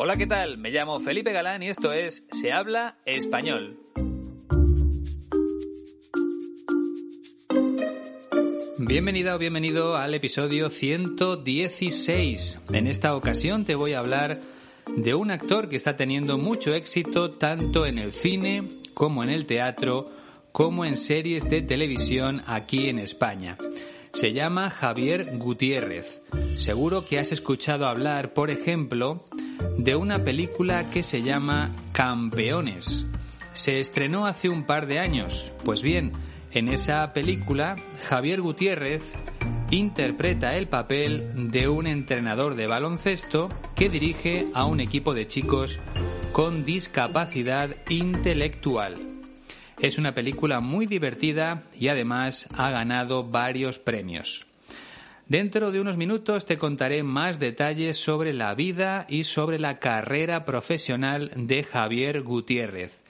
Hola, ¿qué tal? Me llamo Felipe Galán y esto es Se habla español. Bienvenida o bienvenido al episodio 116. En esta ocasión te voy a hablar de un actor que está teniendo mucho éxito tanto en el cine como en el teatro como en series de televisión aquí en España. Se llama Javier Gutiérrez. Seguro que has escuchado hablar, por ejemplo, de una película que se llama Campeones. Se estrenó hace un par de años. Pues bien, en esa película, Javier Gutiérrez interpreta el papel de un entrenador de baloncesto que dirige a un equipo de chicos con discapacidad intelectual. Es una película muy divertida y además ha ganado varios premios. Dentro de unos minutos te contaré más detalles sobre la vida y sobre la carrera profesional de Javier Gutiérrez.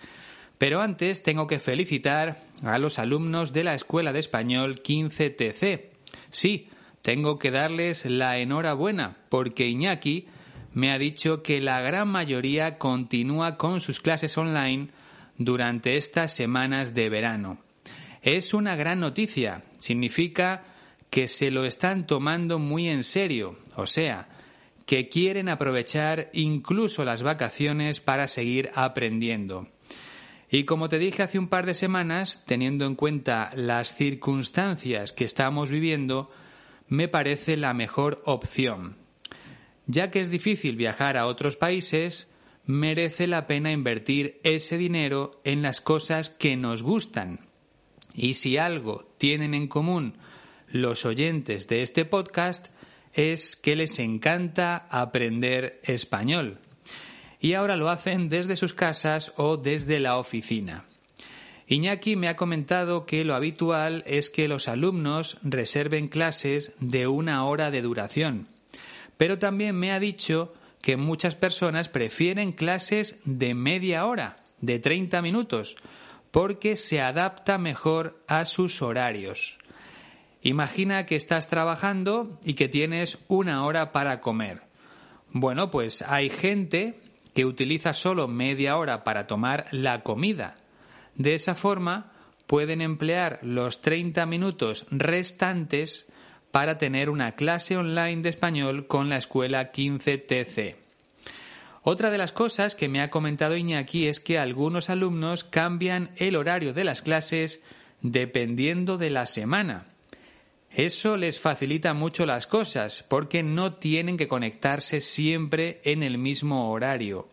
Pero antes tengo que felicitar a los alumnos de la Escuela de Español 15TC. Sí, tengo que darles la enhorabuena porque Iñaki me ha dicho que la gran mayoría continúa con sus clases online durante estas semanas de verano. Es una gran noticia, significa que se lo están tomando muy en serio, o sea, que quieren aprovechar incluso las vacaciones para seguir aprendiendo. Y como te dije hace un par de semanas, teniendo en cuenta las circunstancias que estamos viviendo, me parece la mejor opción. Ya que es difícil viajar a otros países, merece la pena invertir ese dinero en las cosas que nos gustan. Y si algo tienen en común los oyentes de este podcast es que les encanta aprender español y ahora lo hacen desde sus casas o desde la oficina. Iñaki me ha comentado que lo habitual es que los alumnos reserven clases de una hora de duración, pero también me ha dicho que muchas personas prefieren clases de media hora, de 30 minutos, porque se adapta mejor a sus horarios. Imagina que estás trabajando y que tienes una hora para comer. Bueno, pues hay gente que utiliza solo media hora para tomar la comida. De esa forma, pueden emplear los 30 minutos restantes para tener una clase online de español con la escuela 15TC. Otra de las cosas que me ha comentado Iñaki es que algunos alumnos cambian el horario de las clases dependiendo de la semana. Eso les facilita mucho las cosas porque no tienen que conectarse siempre en el mismo horario.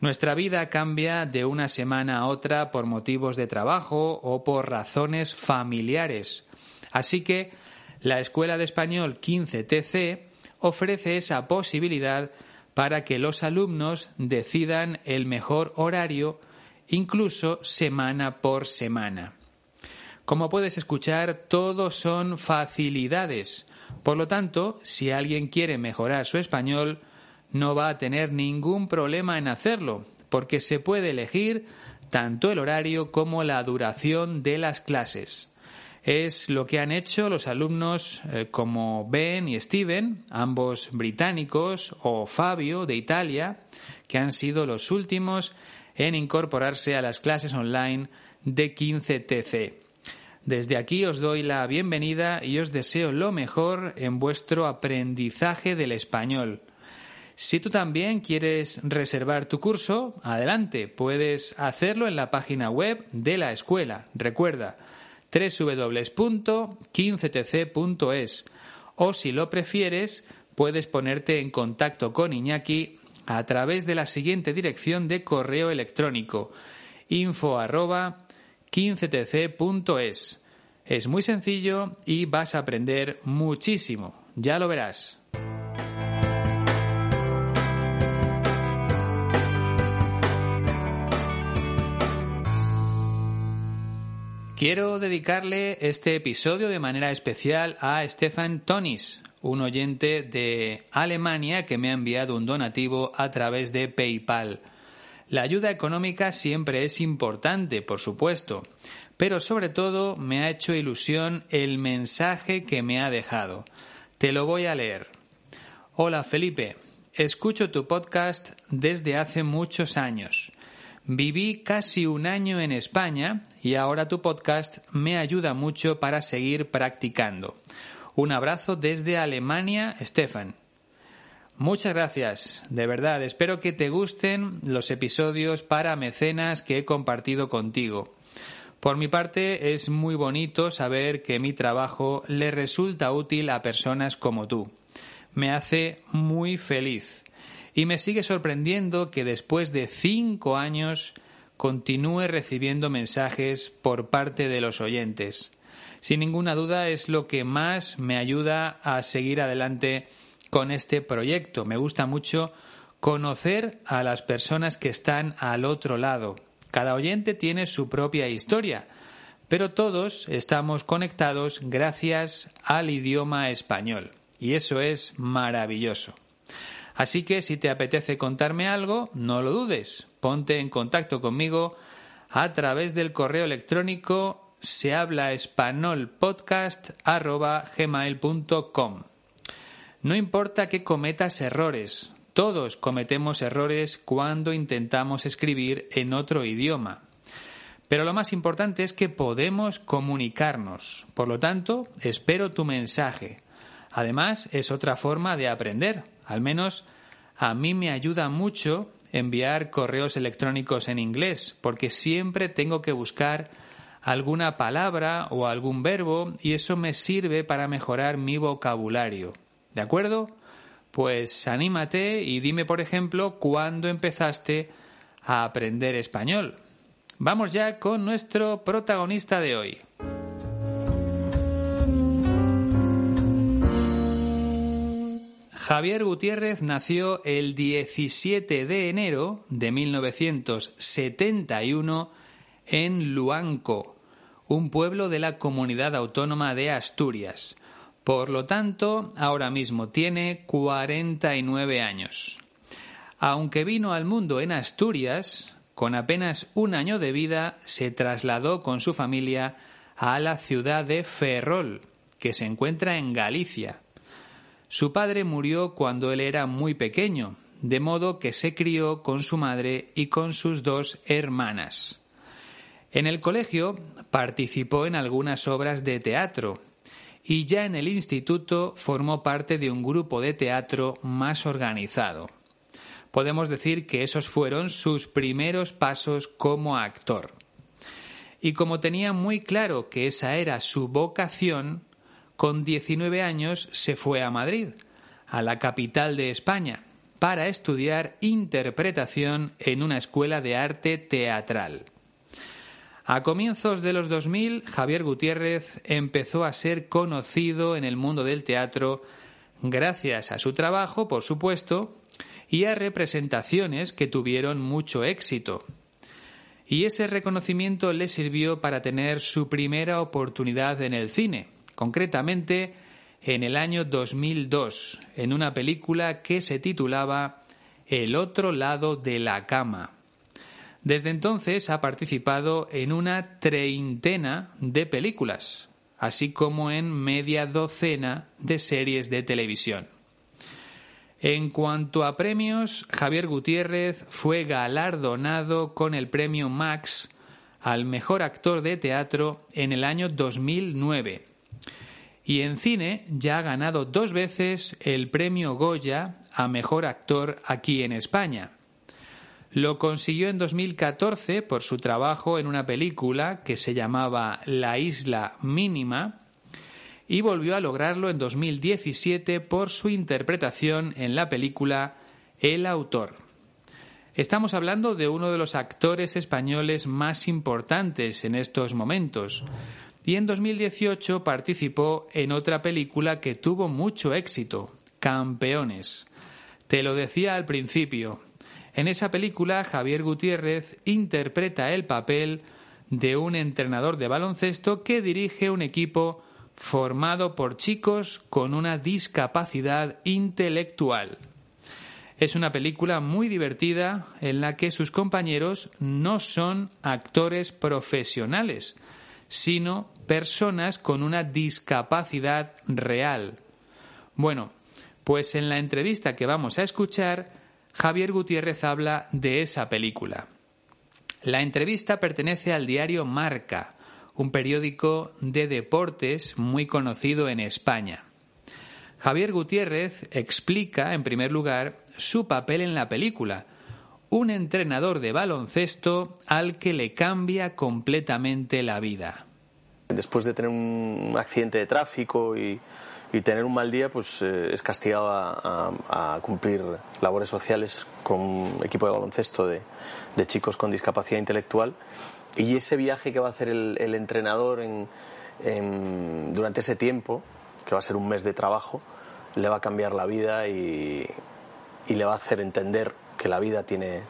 Nuestra vida cambia de una semana a otra por motivos de trabajo o por razones familiares. Así que la Escuela de Español 15TC ofrece esa posibilidad para que los alumnos decidan el mejor horario incluso semana por semana. Como puedes escuchar, todo son facilidades. Por lo tanto, si alguien quiere mejorar su español, no va a tener ningún problema en hacerlo, porque se puede elegir tanto el horario como la duración de las clases. Es lo que han hecho los alumnos eh, como Ben y Steven, ambos británicos, o Fabio de Italia, que han sido los últimos en incorporarse a las clases online de 15TC. Desde aquí os doy la bienvenida y os deseo lo mejor en vuestro aprendizaje del español. Si tú también quieres reservar tu curso, adelante, puedes hacerlo en la página web de la escuela. Recuerda, www.15tc.es o si lo prefieres, puedes ponerte en contacto con Iñaki a través de la siguiente dirección de correo electrónico info 15tc.es. Es muy sencillo y vas a aprender muchísimo. Ya lo verás. Quiero dedicarle este episodio de manera especial a Stefan Tonis, un oyente de Alemania que me ha enviado un donativo a través de PayPal. La ayuda económica siempre es importante, por supuesto, pero sobre todo me ha hecho ilusión el mensaje que me ha dejado. Te lo voy a leer. Hola Felipe, escucho tu podcast desde hace muchos años. Viví casi un año en España y ahora tu podcast me ayuda mucho para seguir practicando. Un abrazo desde Alemania, Stefan. Muchas gracias, de verdad. Espero que te gusten los episodios para mecenas que he compartido contigo. Por mi parte, es muy bonito saber que mi trabajo le resulta útil a personas como tú. Me hace muy feliz. Y me sigue sorprendiendo que después de cinco años continúe recibiendo mensajes por parte de los oyentes. Sin ninguna duda es lo que más me ayuda a seguir adelante con este proyecto. Me gusta mucho conocer a las personas que están al otro lado, cada oyente tiene su propia historia, pero todos estamos conectados gracias al idioma español. Y eso es maravilloso. Así que si te apetece contarme algo, no lo dudes. Ponte en contacto conmigo a través del correo electrónico se No importa que cometas errores, todos cometemos errores cuando intentamos escribir en otro idioma. Pero lo más importante es que podemos comunicarnos. Por lo tanto, espero tu mensaje. Además, es otra forma de aprender. Al menos a mí me ayuda mucho enviar correos electrónicos en inglés, porque siempre tengo que buscar alguna palabra o algún verbo y eso me sirve para mejorar mi vocabulario. ¿De acuerdo? Pues anímate y dime, por ejemplo, cuándo empezaste a aprender español. Vamos ya con nuestro protagonista de hoy. Javier Gutiérrez nació el 17 de enero de 1971 en Luanco, un pueblo de la comunidad autónoma de Asturias. Por lo tanto, ahora mismo tiene 49 años. Aunque vino al mundo en Asturias, con apenas un año de vida se trasladó con su familia a la ciudad de Ferrol, que se encuentra en Galicia. Su padre murió cuando él era muy pequeño, de modo que se crió con su madre y con sus dos hermanas. En el colegio participó en algunas obras de teatro, y ya en el instituto formó parte de un grupo de teatro más organizado. Podemos decir que esos fueron sus primeros pasos como actor. Y como tenía muy claro que esa era su vocación, con 19 años se fue a Madrid, a la capital de España, para estudiar interpretación en una escuela de arte teatral. A comienzos de los 2000, Javier Gutiérrez empezó a ser conocido en el mundo del teatro gracias a su trabajo, por supuesto, y a representaciones que tuvieron mucho éxito. Y ese reconocimiento le sirvió para tener su primera oportunidad en el cine, concretamente en el año 2002, en una película que se titulaba El otro lado de la cama. Desde entonces ha participado en una treintena de películas, así como en media docena de series de televisión. En cuanto a premios, Javier Gutiérrez fue galardonado con el premio Max al mejor actor de teatro en el año 2009. Y en cine ya ha ganado dos veces el premio Goya a mejor actor aquí en España. Lo consiguió en 2014 por su trabajo en una película que se llamaba La Isla Mínima y volvió a lograrlo en 2017 por su interpretación en la película El autor. Estamos hablando de uno de los actores españoles más importantes en estos momentos y en 2018 participó en otra película que tuvo mucho éxito, Campeones. Te lo decía al principio, en esa película, Javier Gutiérrez interpreta el papel de un entrenador de baloncesto que dirige un equipo formado por chicos con una discapacidad intelectual. Es una película muy divertida en la que sus compañeros no son actores profesionales, sino personas con una discapacidad real. Bueno, Pues en la entrevista que vamos a escuchar, Javier Gutiérrez habla de esa película. La entrevista pertenece al diario Marca, un periódico de deportes muy conocido en España. Javier Gutiérrez explica, en primer lugar, su papel en la película, un entrenador de baloncesto al que le cambia completamente la vida. Después de tener un accidente de tráfico y, tener un mal día, pues eh, es castigado a, cumplir labores sociales con un equipo de baloncesto de, chicos con discapacidad intelectual. Y ese viaje que va a hacer el, entrenador durante ese tiempo, que va a ser un mes de trabajo, le va a cambiar la vida y, y le va a hacer entender que la vida tiene,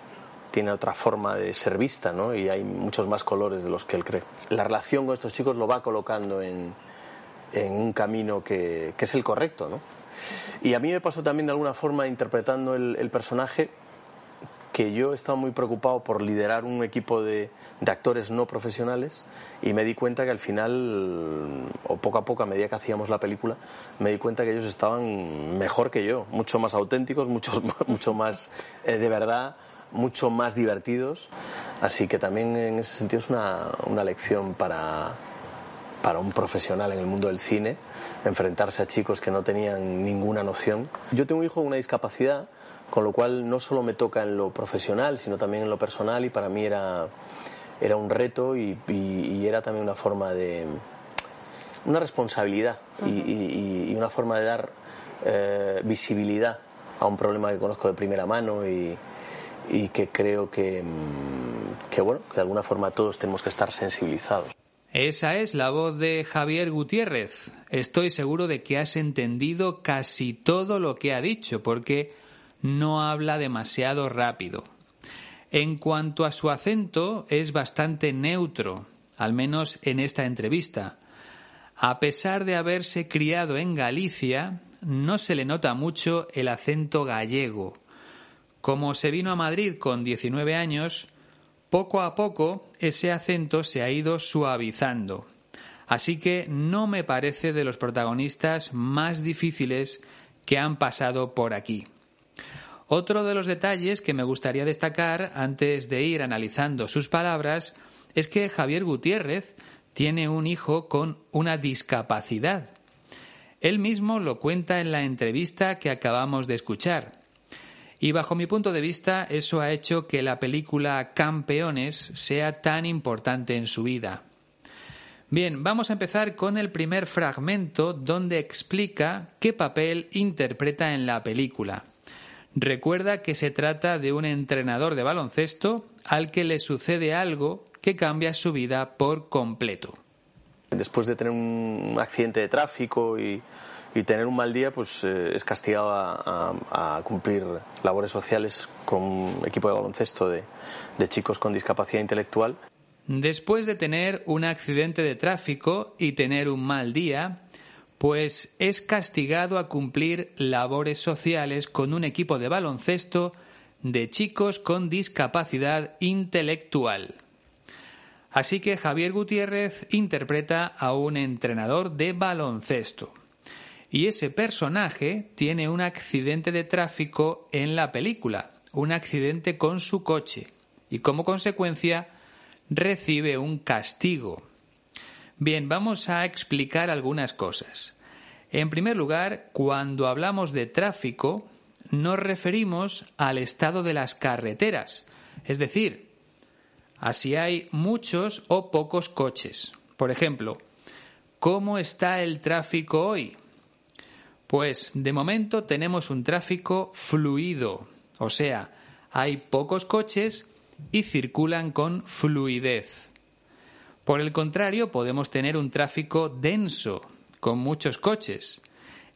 tiene otra forma de ser vista, ¿no? Y hay muchos más colores de los que él cree. La relación con estos chicos lo va colocando en, en un camino que, que, es el correcto, ¿no? Y a mí me pasó también de alguna forma interpretando el, el personaje que yo estaba muy preocupado por liderar un equipo de, de, actores no profesionales y me di cuenta que al final, o poco a poco a medida que hacíamos la película, me di cuenta que ellos estaban mejor que yo, mucho más auténticos, mucho, mucho más eh, de verdad, mucho más divertidos. Así que también en ese sentido es una, una lección para, para un profesional en el mundo del cine, enfrentarse a chicos que no tenían ninguna noción. Yo tengo un hijo con una discapacidad, con lo cual no solo me toca en lo profesional, sino también en lo personal y para mí era, era un reto y, era también una forma de... una responsabilidad y, una forma de dar eh, visibilidad a un problema que conozco de primera mano y, que creo que, mm, que, bueno, que de alguna forma todos tenemos que estar sensibilizados. Esa es la voz de Javier Gutiérrez. Estoy seguro de que has entendido casi todo lo que ha dicho, porque no habla demasiado rápido. En cuanto a su acento, es bastante neutro, al menos en esta entrevista. A pesar de haberse criado en Galicia, no se le nota mucho el acento gallego, como se vino a Madrid con 19 años, poco a poco ese acento se ha ido suavizando. Así que no me parece de los protagonistas más difíciles que han pasado por aquí. Otro de los detalles que me gustaría destacar antes de ir analizando sus palabras es que Javier Gutiérrez tiene un hijo con una discapacidad. Él mismo lo cuenta en la entrevista que acabamos de escuchar. Y bajo mi punto de vista, eso ha hecho que la película Campeones sea tan importante en su vida. Bien, vamos a empezar con el primer fragmento donde explica qué papel interpreta en la película. Recuerda que se trata de un entrenador de baloncesto al que le sucede algo que cambia su vida por completo. Después de tener un accidente de tráfico y y tener un mal día pues eh, es castigado a, cumplir labores sociales con un equipo de baloncesto de, de chicos con discapacidad intelectual. Después de tener un accidente de tráfico y tener un mal día, pues es castigado a cumplir labores sociales con un equipo de baloncesto de chicos con discapacidad intelectual. Así que Javier Gutiérrez interpreta a un entrenador de baloncesto y ese personaje tiene un accidente de tráfico en la película, un accidente con su coche, y como consecuencia recibe un castigo. Bien, vamos a explicar algunas cosas. En primer lugar, cuando hablamos de tráfico, nos referimos al estado de las carreteras, es decir, a si hay muchos o pocos coches. Por ejemplo, ¿cómo está el tráfico hoy? Pues de momento tenemos un tráfico fluido, o sea, hay pocos coches y circulan con fluidez. Por el contrario, podemos tener un tráfico denso, con muchos coches,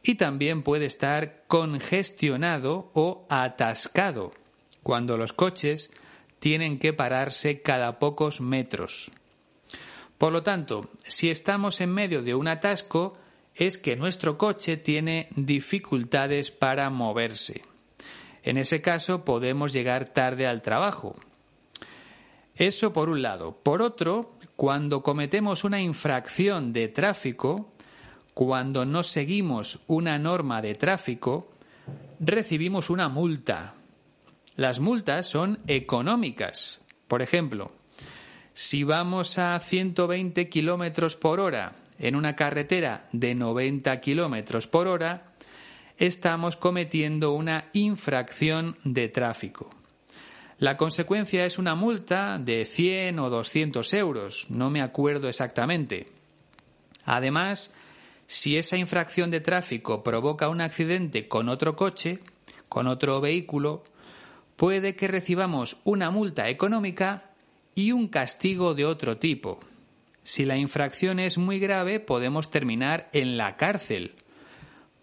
y también puede estar congestionado o atascado, cuando los coches tienen que pararse cada pocos metros. Por lo tanto, si estamos en medio de un atasco, es que nuestro coche tiene dificultades para moverse. En ese caso podemos llegar tarde al trabajo. Eso por un lado. Por otro, cuando cometemos una infracción de tráfico, cuando no seguimos una norma de tráfico, recibimos una multa. Las multas son económicas. Por ejemplo, si vamos a 120 kilómetros por hora en una carretera de 90 kilómetros por hora, estamos cometiendo una infracción de tráfico. La consecuencia es una multa de 100 o 200 euros, no me acuerdo exactamente. Además, si esa infracción de tráfico provoca un accidente con otro coche, con otro vehículo, puede que recibamos una multa económica y un castigo de otro tipo. Si la infracción es muy grave, podemos terminar en la cárcel.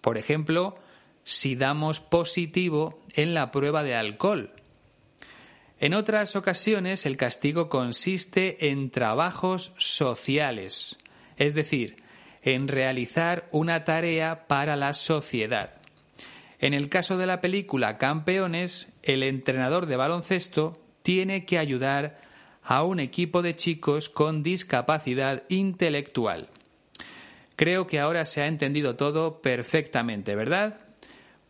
Por ejemplo, si damos positivo en la prueba de alcohol. En otras ocasiones el castigo consiste en trabajos sociales, es decir, en realizar una tarea para la sociedad. En el caso de la película Campeones, el entrenador de baloncesto tiene que ayudar a un equipo de chicos con discapacidad intelectual. Creo que ahora se ha entendido todo perfectamente, ¿verdad?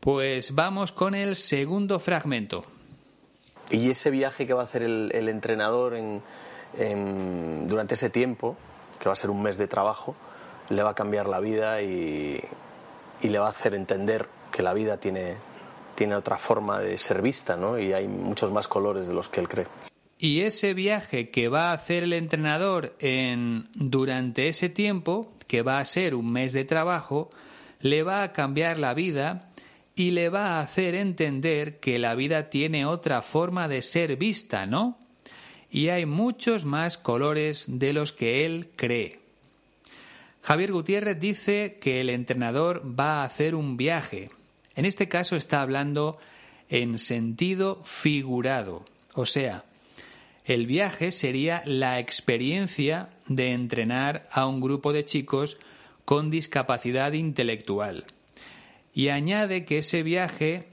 Pues vamos con el segundo fragmento. Y ese viaje que va a hacer el, entrenador durante ese tiempo, que va a ser un mes de trabajo, le va a cambiar la vida y, le va a hacer entender que la vida tiene, tiene otra forma de ser vista, ¿no? Y hay muchos más colores de los que él cree. Y ese viaje que va a hacer el entrenador en, durante ese tiempo, que va a ser un mes de trabajo, le va a cambiar la vida y le va a hacer entender que la vida tiene otra forma de ser vista, ¿no? Y hay muchos más colores de los que él cree. Javier Gutiérrez dice que el entrenador va a hacer un viaje. En este caso está hablando en sentido figurado. O sea, el viaje sería la experiencia de entrenar a un grupo de chicos con discapacidad intelectual. Y añade que ese viaje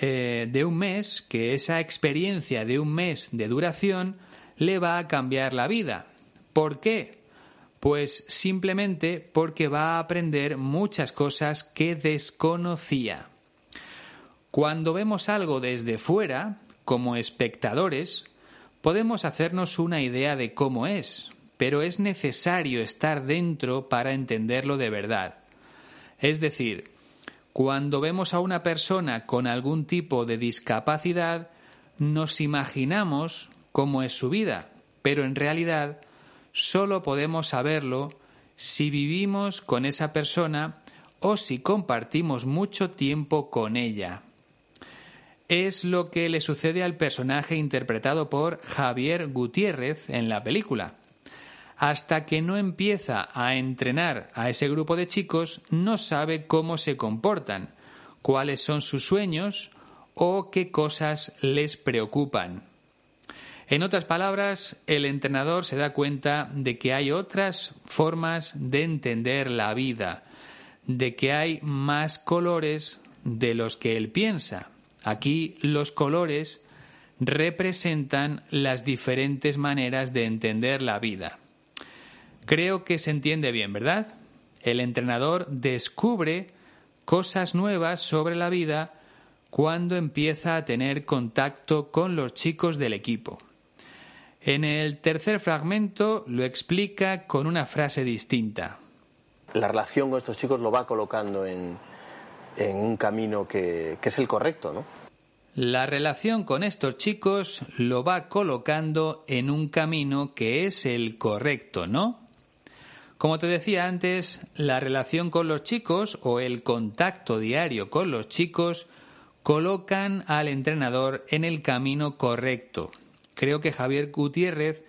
eh, de un mes, que esa experiencia de un mes de duración, le va a cambiar la vida. ¿Por qué? Pues simplemente porque va a aprender muchas cosas que desconocía. Cuando vemos algo desde fuera, como espectadores, podemos hacernos una idea de cómo es, pero es necesario estar dentro para entenderlo de verdad. Es decir, cuando vemos a una persona con algún tipo de discapacidad, nos imaginamos cómo es su vida, pero en realidad solo podemos saberlo si vivimos con esa persona o si compartimos mucho tiempo con ella. Es lo que le sucede al personaje interpretado por Javier Gutiérrez en la película. Hasta que no empieza a entrenar a ese grupo de chicos, no sabe cómo se comportan, cuáles son sus sueños o qué cosas les preocupan. En otras palabras, el entrenador se da cuenta de que hay otras formas de entender la vida, de que hay más colores de los que él piensa. Aquí los colores representan las diferentes maneras de entender la vida. Creo que se entiende bien, ¿verdad? El entrenador descubre cosas nuevas sobre la vida cuando empieza a tener contacto con los chicos del equipo. En el tercer fragmento lo explica con una frase distinta. La relación con estos chicos lo va colocando en, un camino que, que es el correcto, ¿no? La relación con estos chicos lo va colocando en un camino que es el correcto, ¿no? Como te decía antes, la relación con los chicos o el contacto diario con los chicos colocan al entrenador en el camino correcto, creo que Javier Gutiérrez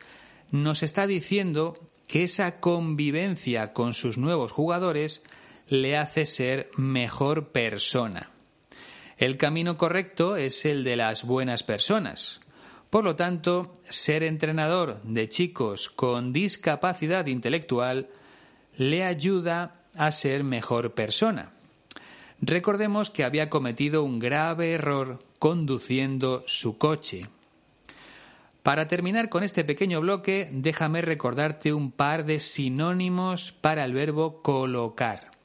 nos está diciendo que esa convivencia con sus nuevos jugadores le hace ser mejor persona. El camino correcto es el de las buenas personas. Por lo tanto, ser entrenador de chicos con discapacidad intelectual le ayuda a ser mejor persona. Recordemos que había cometido un grave error conduciendo su coche. Para terminar con este pequeño bloque, déjame recordarte un par de sinónimos para el verbo colocar.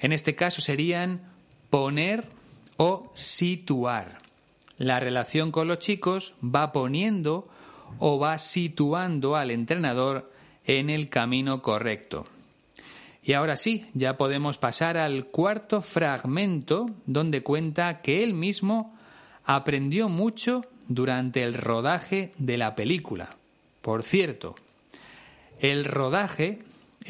En este caso serían poner o situar. La relación con los chicos va poniendo o va situando al entrenador en el camino correcto. Y ahora sí, ya podemos pasar al cuarto fragmento donde cuenta que él mismo aprendió mucho durante el rodaje de la película. Por cierto, el rodaje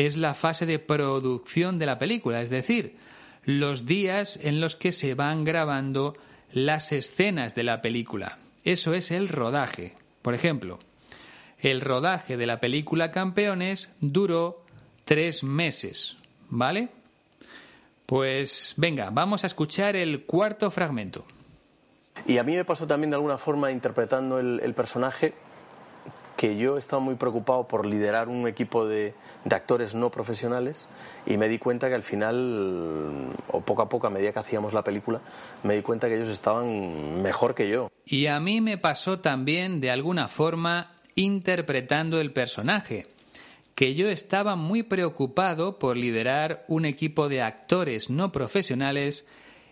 es la fase de producción de la película, es decir, los días en los que se van grabando las escenas de la película. Eso es el rodaje. Por ejemplo, el rodaje de la película Campeones duró tres meses, ¿vale? Pues venga, vamos a escuchar el cuarto fragmento. Y a mí me pasó también de alguna forma interpretando el, personaje que yo estaba muy preocupado por liderar un equipo de, de, actores no profesionales y me di cuenta que al final, o poco a poco, a medida que hacíamos la película, me di cuenta que ellos estaban mejor que yo. Y a mí me pasó también, de alguna forma, interpretando el personaje, que yo estaba muy preocupado por liderar un equipo de actores no profesionales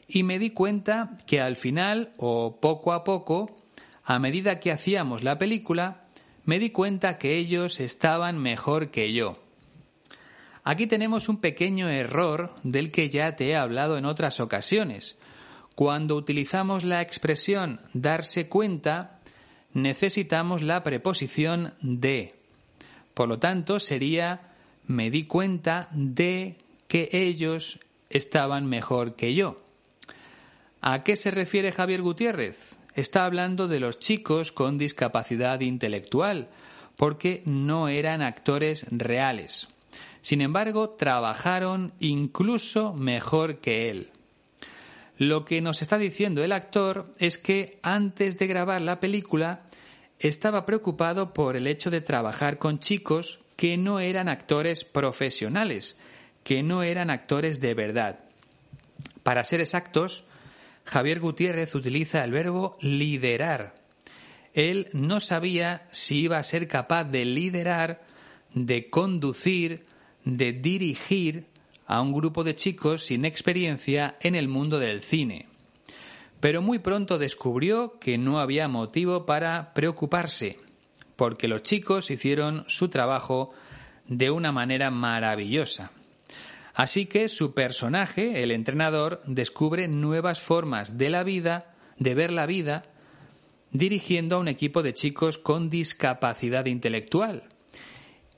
y me di cuenta que al final, o poco a poco, a medida que hacíamos la película, me di cuenta que ellos estaban mejor que yo. Aquí tenemos un pequeño error del que ya te he hablado en otras ocasiones. Cuando utilizamos la expresión darse cuenta, necesitamos la preposición de. Por lo tanto, sería me di cuenta de que ellos estaban mejor que yo. ¿A qué se refiere Javier Gutiérrez? Está hablando de los chicos con discapacidad intelectual, porque no eran actores reales. Sin embargo, trabajaron incluso mejor que él. Lo que nos está diciendo el actor es que antes de grabar la película estaba preocupado por el hecho de trabajar con chicos que no eran actores profesionales, que no eran actores de verdad. Para ser exactos, Javier Gutiérrez utiliza el verbo liderar. Él no sabía si iba a ser capaz de liderar, de conducir, de dirigir a un grupo de chicos sin experiencia en el mundo del cine. Pero muy pronto descubrió que no había motivo para preocuparse, porque los chicos hicieron su trabajo de una manera maravillosa. Así que su personaje, el entrenador, descubre nuevas formas de la vida, de ver la vida, dirigiendo a un equipo de chicos con discapacidad intelectual.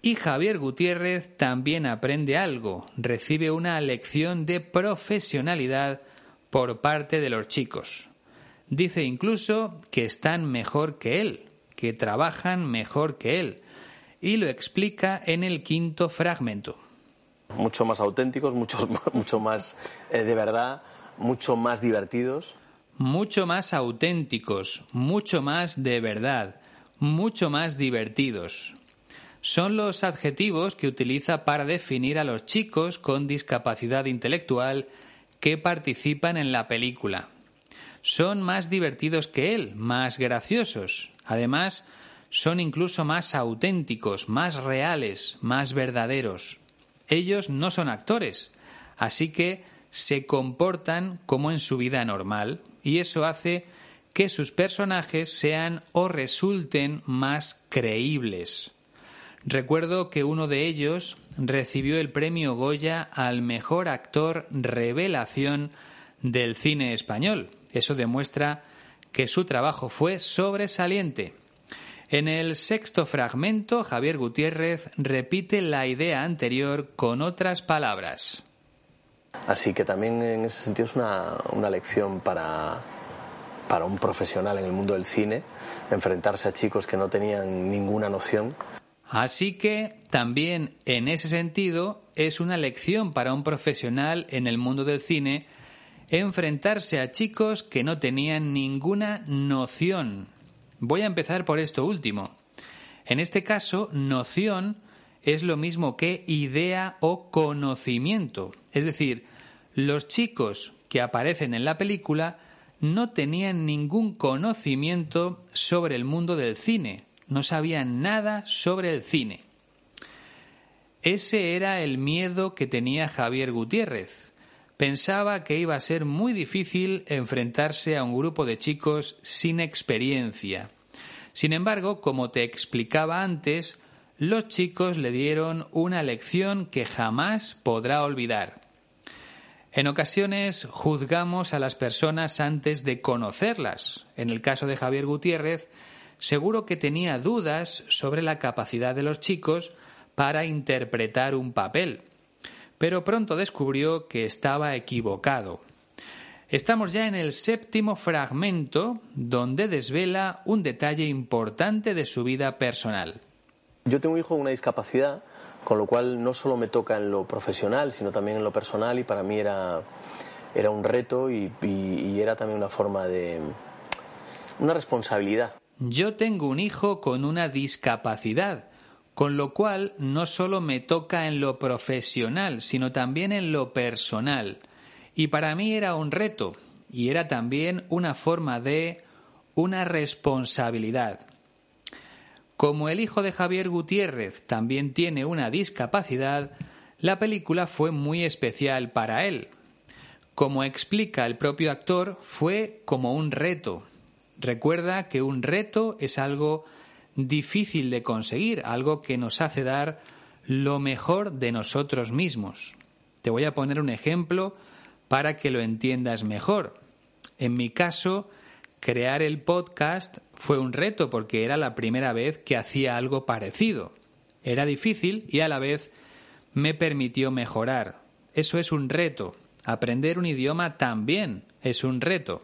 Y Javier Gutiérrez también aprende algo, recibe una lección de profesionalidad por parte de los chicos. Dice incluso que están mejor que él, que trabajan mejor que él, y lo explica en el quinto fragmento mucho más auténticos, mucho, mucho más eh, de verdad, mucho más divertidos. Mucho más auténticos, mucho más de verdad, mucho más divertidos. Son los adjetivos que utiliza para definir a los chicos con discapacidad intelectual que participan en la película. Son más divertidos que él, más graciosos. Además, son incluso más auténticos, más reales, más verdaderos. Ellos no son actores, así que se comportan como en su vida normal y eso hace que sus personajes sean o resulten más creíbles. Recuerdo que uno de ellos recibió el premio Goya al mejor actor revelación del cine español. Eso demuestra que su trabajo fue sobresaliente. En el sexto fragmento, Javier Gutiérrez repite la idea anterior con otras palabras. Así que también en ese sentido es una, una lección para, para un profesional en el mundo del cine, enfrentarse a chicos que no tenían ninguna noción. Así que también en ese sentido es una lección para un profesional en el mundo del cine enfrentarse a chicos que no tenían ninguna noción Voy a empezar por esto último. En este caso, noción es lo mismo que idea o conocimiento. Es decir, los chicos que aparecen en la película no tenían ningún conocimiento sobre el mundo del cine, no sabían nada sobre el cine. Ese era el miedo que tenía Javier Gutiérrez, pensaba que iba a ser muy difícil enfrentarse a un grupo de chicos sin experiencia. Sin embargo, como te explicaba antes, los chicos le dieron una lección que jamás podrá olvidar. En ocasiones juzgamos a las personas antes de conocerlas. En el caso de Javier Gutiérrez, seguro que tenía dudas sobre la capacidad de los chicos para interpretar un papel pero pronto descubrió que estaba equivocado. Estamos ya en el séptimo fragmento donde desvela un detalle importante de su vida personal. Yo tengo un hijo con una discapacidad, con lo cual no solo me toca en lo profesional, sino también en lo personal y para mí era, era un reto y, y era también una forma de... una responsabilidad. Yo tengo un hijo con una discapacidad con lo cual no solo me toca en lo profesional, sino también en lo personal. Y para mí era un reto y era también una forma de una responsabilidad. Como el hijo de Javier Gutiérrez también tiene una discapacidad, la película fue muy especial para él. Como explica el propio actor, fue como un reto. Recuerda que un reto es algo difícil de conseguir, algo que nos hace dar lo mejor de nosotros mismos. Te voy a poner un ejemplo para que lo entiendas mejor. En mi caso, crear el podcast fue un reto porque era la primera vez que hacía algo parecido. Era difícil y a la vez me permitió mejorar. Eso es un reto. Aprender un idioma también es un reto.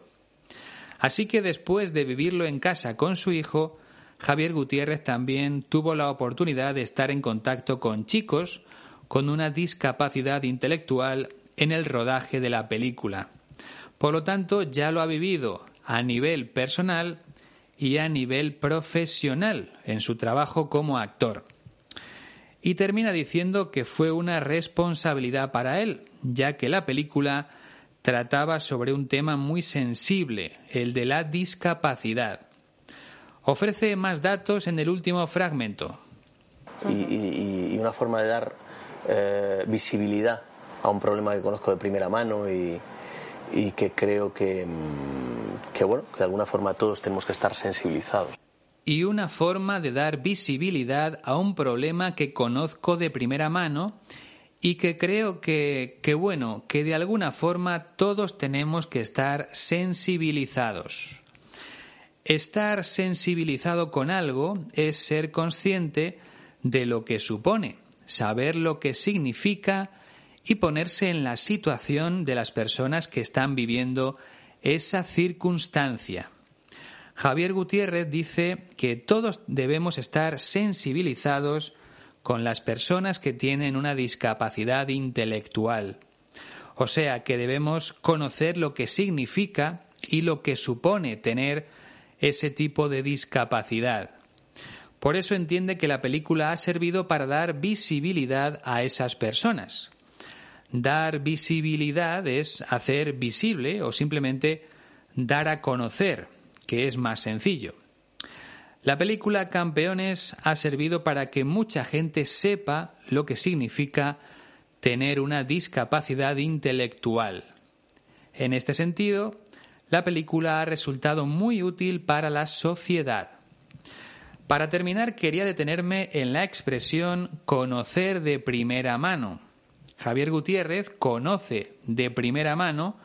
Así que después de vivirlo en casa con su hijo, Javier Gutiérrez también tuvo la oportunidad de estar en contacto con chicos con una discapacidad intelectual en el rodaje de la película. Por lo tanto, ya lo ha vivido a nivel personal y a nivel profesional en su trabajo como actor. Y termina diciendo que fue una responsabilidad para él, ya que la película trataba sobre un tema muy sensible, el de la discapacidad. Ofrece más datos en el último fragmento. Y, una forma de dar eh, visibilidad a un problema que conozco de primera mano y, que creo que, mm, que, bueno, que de alguna forma todos tenemos que estar sensibilizados. Y una forma de dar visibilidad a un problema que conozco de primera mano y que creo que, que, bueno, que de alguna forma todos tenemos que estar sensibilizados. Estar sensibilizado con algo es ser consciente de lo que supone, saber lo que significa y ponerse en la situación de las personas que están viviendo esa circunstancia. Javier Gutiérrez dice que todos debemos estar sensibilizados con las personas que tienen una discapacidad intelectual. O sea, que debemos conocer lo que significa y lo que supone tener ese tipo de discapacidad. Por eso entiende que la película ha servido para dar visibilidad a esas personas. Dar visibilidad es hacer visible o simplemente dar a conocer, que es más sencillo. La película Campeones ha servido para que mucha gente sepa lo que significa tener una discapacidad intelectual. En este sentido, la película ha resultado muy útil para la sociedad. Para terminar, quería detenerme en la expresión conocer de primera mano. Javier Gutiérrez conoce de primera mano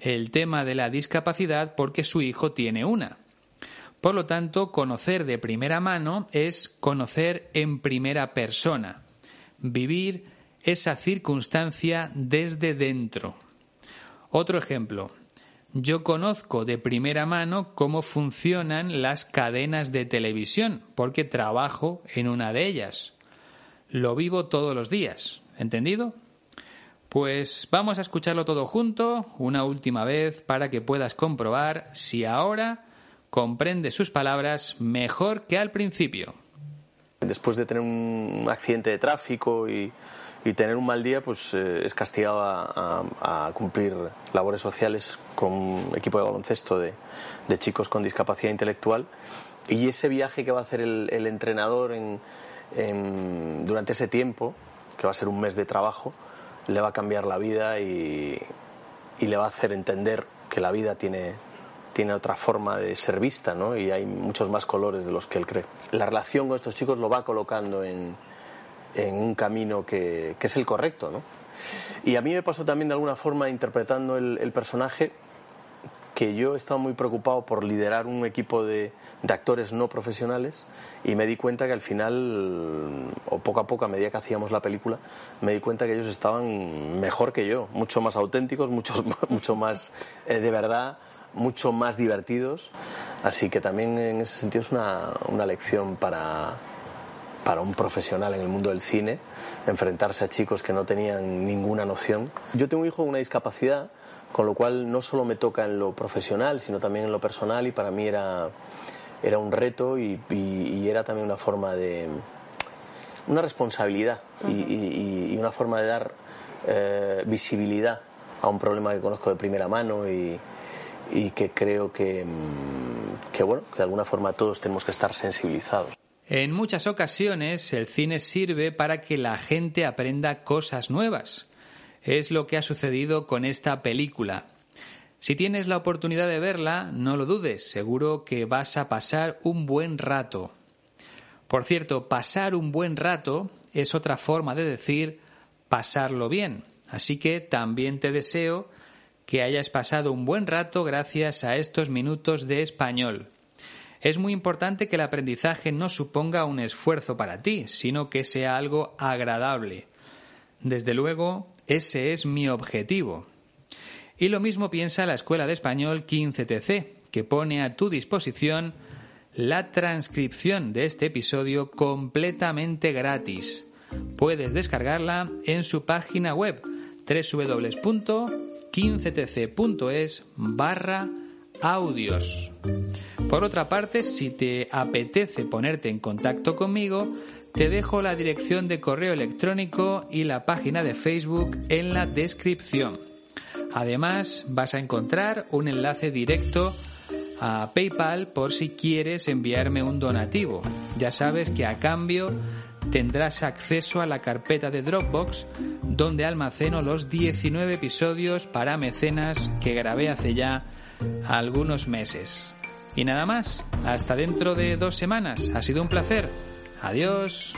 el tema de la discapacidad porque su hijo tiene una. Por lo tanto, conocer de primera mano es conocer en primera persona, vivir esa circunstancia desde dentro. Otro ejemplo, yo conozco de primera mano cómo funcionan las cadenas de televisión, porque trabajo en una de ellas. Lo vivo todos los días. ¿Entendido? Pues vamos a escucharlo todo junto una última vez para que puedas comprobar si ahora comprende sus palabras mejor que al principio. Después de tener un accidente de tráfico y y tener un mal día pues eh, es castigado a, cumplir labores sociales con equipo de baloncesto de, chicos con discapacidad intelectual y ese viaje que va a hacer el, entrenador durante ese tiempo, que va a ser un mes de trabajo, le va a cambiar la vida y, y le va a hacer entender que la vida tiene, tiene otra forma de ser vista, ¿no? Y hay muchos más colores de los que él cree. La relación con estos chicos lo va colocando en, en un camino que, que, es el correcto, ¿no? Y a mí me pasó también de alguna forma interpretando el, el personaje que yo estaba muy preocupado por liderar un equipo de, de, actores no profesionales y me di cuenta que al final, o poco a poco a medida que hacíamos la película, me di cuenta que ellos estaban mejor que yo, mucho más auténticos, mucho, mucho más eh, de verdad, mucho más divertidos. Así que también en ese sentido es una, una lección para, para un profesional en el mundo del cine, enfrentarse a chicos que no tenían ninguna noción. Yo tengo un hijo con una discapacidad con lo cual no solo me toca en lo profesional, sino también en lo personal y para mí era, era un reto y, y, y era también una forma de... una responsabilidad uh -huh. y, y, una forma de dar eh, visibilidad a un problema que conozco de primera mano y, que creo que, que, bueno, que de alguna forma todos tenemos que estar sensibilizados. En muchas ocasiones el cine sirve para que la gente aprenda cosas nuevas es lo que ha sucedido con esta película. Si tienes la oportunidad de verla, no lo dudes, seguro que vas a pasar un buen rato. Por cierto, pasar un buen rato es otra forma de decir pasarlo bien, así que también te deseo que hayas pasado un buen rato gracias a estos minutos de español. Es muy importante que el aprendizaje no suponga un esfuerzo para ti, sino que sea algo agradable. Desde luego, ese es mi objetivo. Y lo mismo piensa la Escuela de Español 15TC, que pone a tu disposición la transcripción de este episodio completamente gratis. Puedes descargarla en su página web www.15tc.es barra audios. Por otra parte, si te apetece ponerte en contacto conmigo, te dejo la dirección de correo electrónico y la página de Facebook en la descripción. Además, vas a encontrar un enlace directo a PayPal por si quieres enviarme un donativo. Ya sabes que a cambio tendrás acceso a la carpeta de Dropbox donde almaceno los 19 episodios para mecenas que grabé hace ya algunos meses. Y nada más, hasta dentro de dos semanas. Ha sido un placer. Adiós.